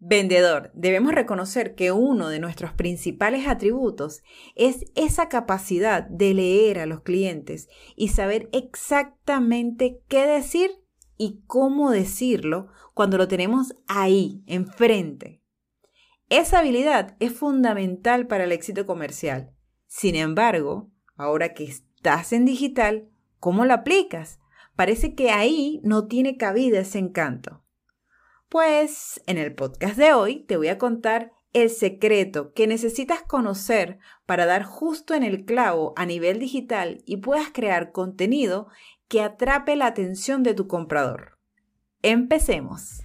Vendedor, debemos reconocer que uno de nuestros principales atributos es esa capacidad de leer a los clientes y saber exactamente qué decir y cómo decirlo cuando lo tenemos ahí, enfrente. Esa habilidad es fundamental para el éxito comercial. Sin embargo, ahora que estás en digital, ¿cómo lo aplicas? Parece que ahí no tiene cabida ese encanto. Pues en el podcast de hoy te voy a contar el secreto que necesitas conocer para dar justo en el clavo a nivel digital y puedas crear contenido que atrape la atención de tu comprador. Empecemos.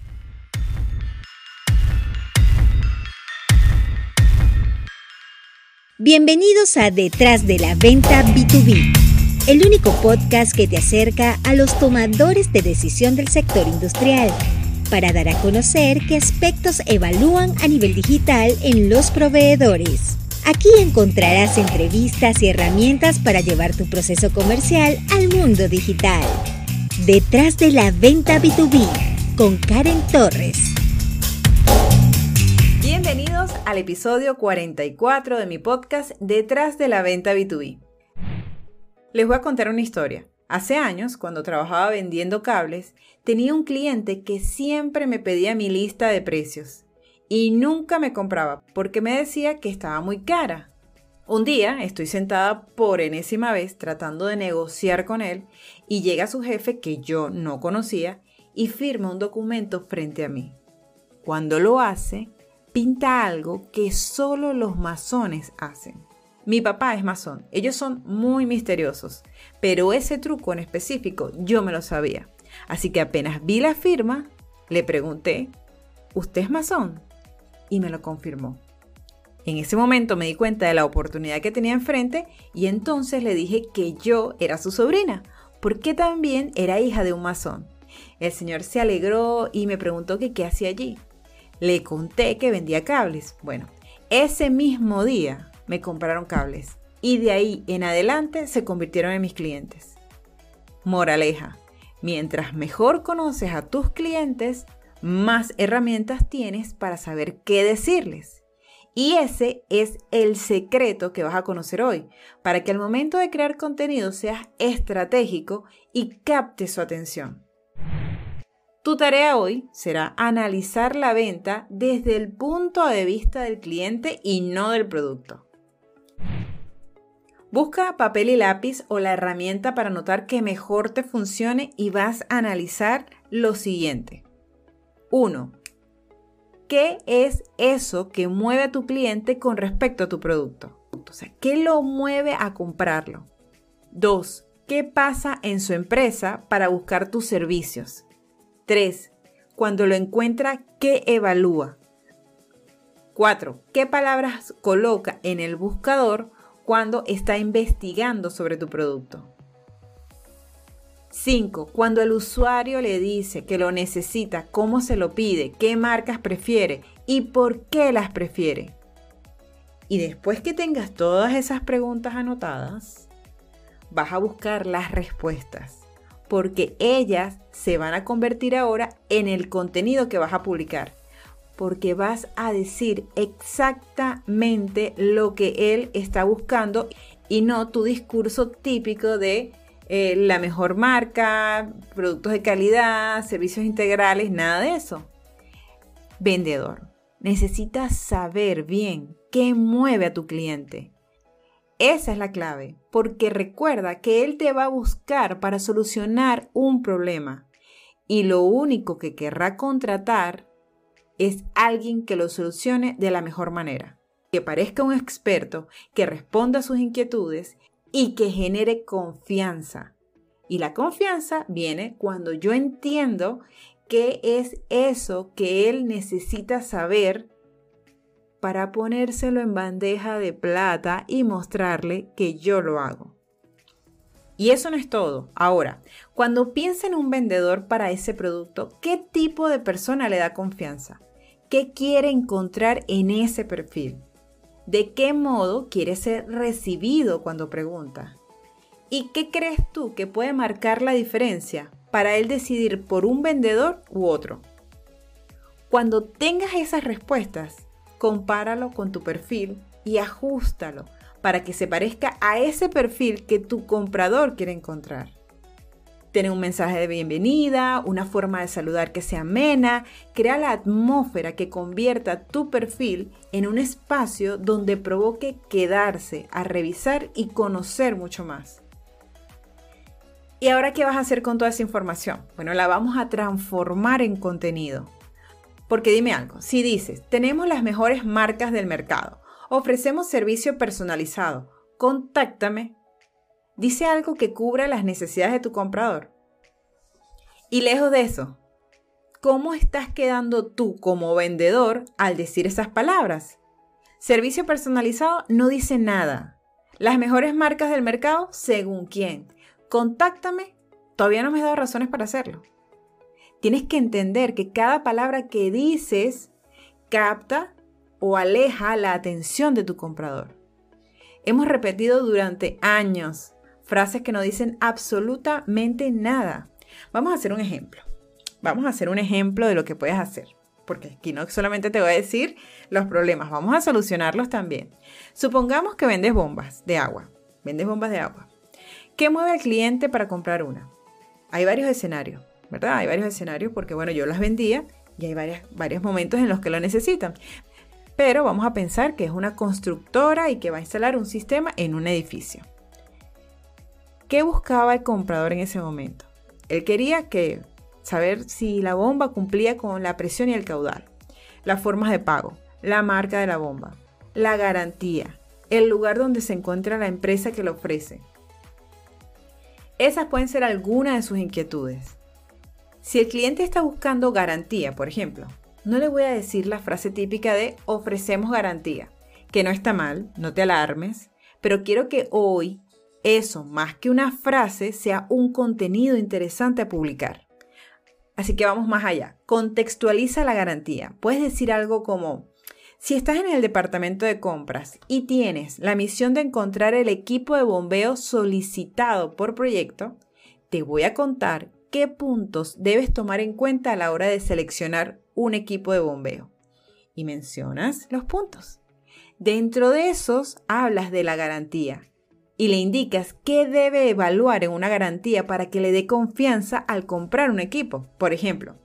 Bienvenidos a Detrás de la Venta B2B, el único podcast que te acerca a los tomadores de decisión del sector industrial para dar a conocer qué aspectos evalúan a nivel digital en los proveedores. Aquí encontrarás entrevistas y herramientas para llevar tu proceso comercial al mundo digital. Detrás de la venta B2B con Karen Torres. Bienvenidos al episodio 44 de mi podcast Detrás de la venta B2B. Les voy a contar una historia. Hace años, cuando trabajaba vendiendo cables, tenía un cliente que siempre me pedía mi lista de precios y nunca me compraba porque me decía que estaba muy cara. Un día estoy sentada por enésima vez tratando de negociar con él y llega su jefe que yo no conocía y firma un documento frente a mí. Cuando lo hace, pinta algo que solo los masones hacen. Mi papá es masón, ellos son muy misteriosos, pero ese truco en específico yo me lo sabía. Así que apenas vi la firma, le pregunté, ¿usted es masón? Y me lo confirmó. En ese momento me di cuenta de la oportunidad que tenía enfrente y entonces le dije que yo era su sobrina, porque también era hija de un masón. El señor se alegró y me preguntó qué hacía allí. Le conté que vendía cables. Bueno, ese mismo día me compraron cables y de ahí en adelante se convirtieron en mis clientes. Moraleja, mientras mejor conoces a tus clientes, más herramientas tienes para saber qué decirles. Y ese es el secreto que vas a conocer hoy, para que al momento de crear contenido seas estratégico y capte su atención. Tu tarea hoy será analizar la venta desde el punto de vista del cliente y no del producto. Busca papel y lápiz o la herramienta para notar que mejor te funcione y vas a analizar lo siguiente. 1. ¿Qué es eso que mueve a tu cliente con respecto a tu producto? O sea, ¿qué lo mueve a comprarlo? 2. ¿Qué pasa en su empresa para buscar tus servicios? 3. Cuando lo encuentra, ¿qué evalúa? 4. ¿Qué palabras coloca en el buscador cuando está investigando sobre tu producto. 5. Cuando el usuario le dice que lo necesita, cómo se lo pide, qué marcas prefiere y por qué las prefiere. Y después que tengas todas esas preguntas anotadas, vas a buscar las respuestas, porque ellas se van a convertir ahora en el contenido que vas a publicar porque vas a decir exactamente lo que él está buscando y no tu discurso típico de eh, la mejor marca, productos de calidad, servicios integrales, nada de eso. Vendedor, necesitas saber bien qué mueve a tu cliente. Esa es la clave, porque recuerda que él te va a buscar para solucionar un problema y lo único que querrá contratar es alguien que lo solucione de la mejor manera, que parezca un experto, que responda a sus inquietudes y que genere confianza. Y la confianza viene cuando yo entiendo qué es eso que él necesita saber para ponérselo en bandeja de plata y mostrarle que yo lo hago. Y eso no es todo. Ahora, cuando piensa en un vendedor para ese producto, ¿qué tipo de persona le da confianza? ¿Qué quiere encontrar en ese perfil? ¿De qué modo quiere ser recibido cuando pregunta? ¿Y qué crees tú que puede marcar la diferencia para él decidir por un vendedor u otro? Cuando tengas esas respuestas, compáralo con tu perfil y ajustalo para que se parezca a ese perfil que tu comprador quiere encontrar. Tener un mensaje de bienvenida, una forma de saludar que sea amena, crea la atmósfera que convierta tu perfil en un espacio donde provoque quedarse a revisar y conocer mucho más. ¿Y ahora qué vas a hacer con toda esa información? Bueno, la vamos a transformar en contenido. Porque dime algo, si dices, tenemos las mejores marcas del mercado, ofrecemos servicio personalizado, contáctame, dice algo que cubra las necesidades de tu comprador. Y lejos de eso, ¿cómo estás quedando tú como vendedor al decir esas palabras? Servicio personalizado no dice nada. Las mejores marcas del mercado, según quién. Contáctame, todavía no me he dado razones para hacerlo. Tienes que entender que cada palabra que dices capta o aleja la atención de tu comprador. Hemos repetido durante años frases que no dicen absolutamente nada. Vamos a hacer un ejemplo. Vamos a hacer un ejemplo de lo que puedes hacer. Porque aquí no solamente te voy a decir los problemas, vamos a solucionarlos también. Supongamos que vendes bombas de agua. Vendes bombas de agua. ¿Qué mueve al cliente para comprar una? Hay varios escenarios. ¿verdad? Hay varios escenarios porque, bueno, yo las vendía y hay varios momentos en los que lo necesitan. Pero vamos a pensar que es una constructora y que va a instalar un sistema en un edificio. ¿Qué buscaba el comprador en ese momento? Él quería que saber si la bomba cumplía con la presión y el caudal, las formas de pago, la marca de la bomba, la garantía, el lugar donde se encuentra la empresa que lo ofrece. Esas pueden ser algunas de sus inquietudes. Si el cliente está buscando garantía, por ejemplo, no le voy a decir la frase típica de ofrecemos garantía, que no está mal, no te alarmes, pero quiero que hoy eso, más que una frase, sea un contenido interesante a publicar. Así que vamos más allá. Contextualiza la garantía. Puedes decir algo como, si estás en el departamento de compras y tienes la misión de encontrar el equipo de bombeo solicitado por proyecto, te voy a contar qué puntos debes tomar en cuenta a la hora de seleccionar un equipo de bombeo. Y mencionas los puntos. Dentro de esos hablas de la garantía y le indicas qué debe evaluar en una garantía para que le dé confianza al comprar un equipo. Por ejemplo,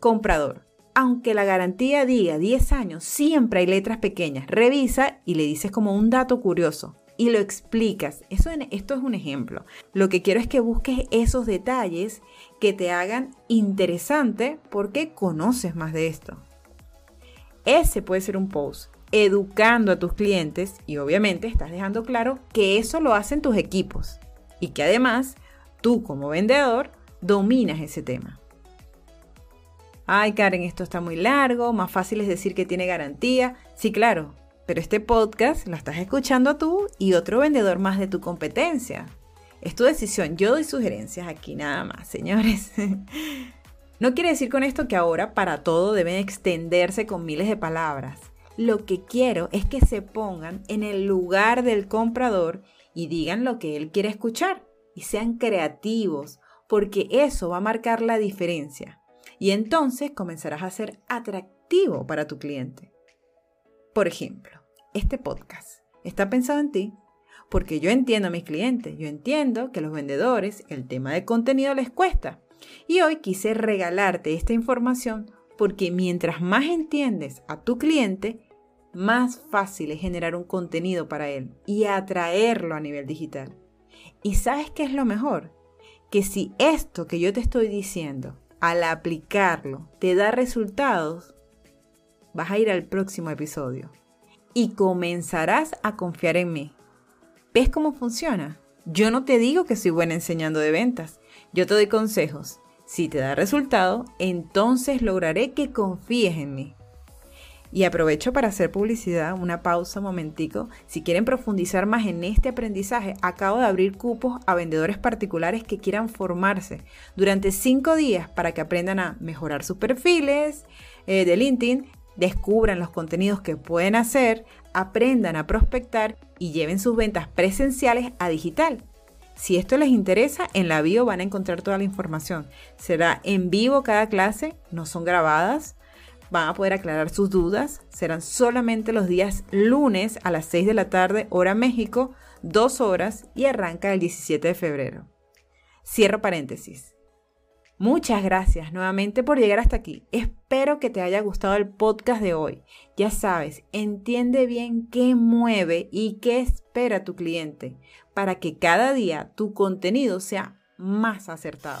comprador. Aunque la garantía diga 10 años, siempre hay letras pequeñas. Revisa y le dices como un dato curioso y lo explicas. Eso, esto es un ejemplo. Lo que quiero es que busques esos detalles que te hagan interesante porque conoces más de esto. Ese puede ser un post educando a tus clientes y obviamente estás dejando claro que eso lo hacen tus equipos y que además tú como vendedor dominas ese tema. Ay Karen, esto está muy largo, más fácil es decir que tiene garantía. Sí, claro, pero este podcast lo estás escuchando tú y otro vendedor más de tu competencia. Es tu decisión. Yo doy sugerencias aquí nada más, señores. No quiere decir con esto que ahora para todo deben extenderse con miles de palabras. Lo que quiero es que se pongan en el lugar del comprador y digan lo que él quiere escuchar y sean creativos, porque eso va a marcar la diferencia. Y entonces comenzarás a ser atractivo para tu cliente. Por ejemplo, este podcast está pensado en ti porque yo entiendo a mis clientes, yo entiendo que a los vendedores el tema de contenido les cuesta. Y hoy quise regalarte esta información porque mientras más entiendes a tu cliente, más fácil es generar un contenido para él y atraerlo a nivel digital. ¿Y sabes qué es lo mejor? Que si esto que yo te estoy diciendo, al aplicarlo, te da resultados, vas a ir al próximo episodio y comenzarás a confiar en mí. ¿Ves cómo funciona? Yo no te digo que soy buena enseñando de ventas, yo te doy consejos. Si te da resultado, entonces lograré que confíes en mí. Y aprovecho para hacer publicidad, una pausa un momentico. Si quieren profundizar más en este aprendizaje, acabo de abrir cupos a vendedores particulares que quieran formarse durante cinco días para que aprendan a mejorar sus perfiles eh, de LinkedIn, descubran los contenidos que pueden hacer, aprendan a prospectar y lleven sus ventas presenciales a digital. Si esto les interesa, en la bio van a encontrar toda la información. Será en vivo cada clase, no son grabadas. Van a poder aclarar sus dudas. Serán solamente los días lunes a las 6 de la tarde, hora México, dos horas y arranca el 17 de febrero. Cierro paréntesis. Muchas gracias nuevamente por llegar hasta aquí. Espero que te haya gustado el podcast de hoy. Ya sabes, entiende bien qué mueve y qué espera tu cliente para que cada día tu contenido sea más acertado.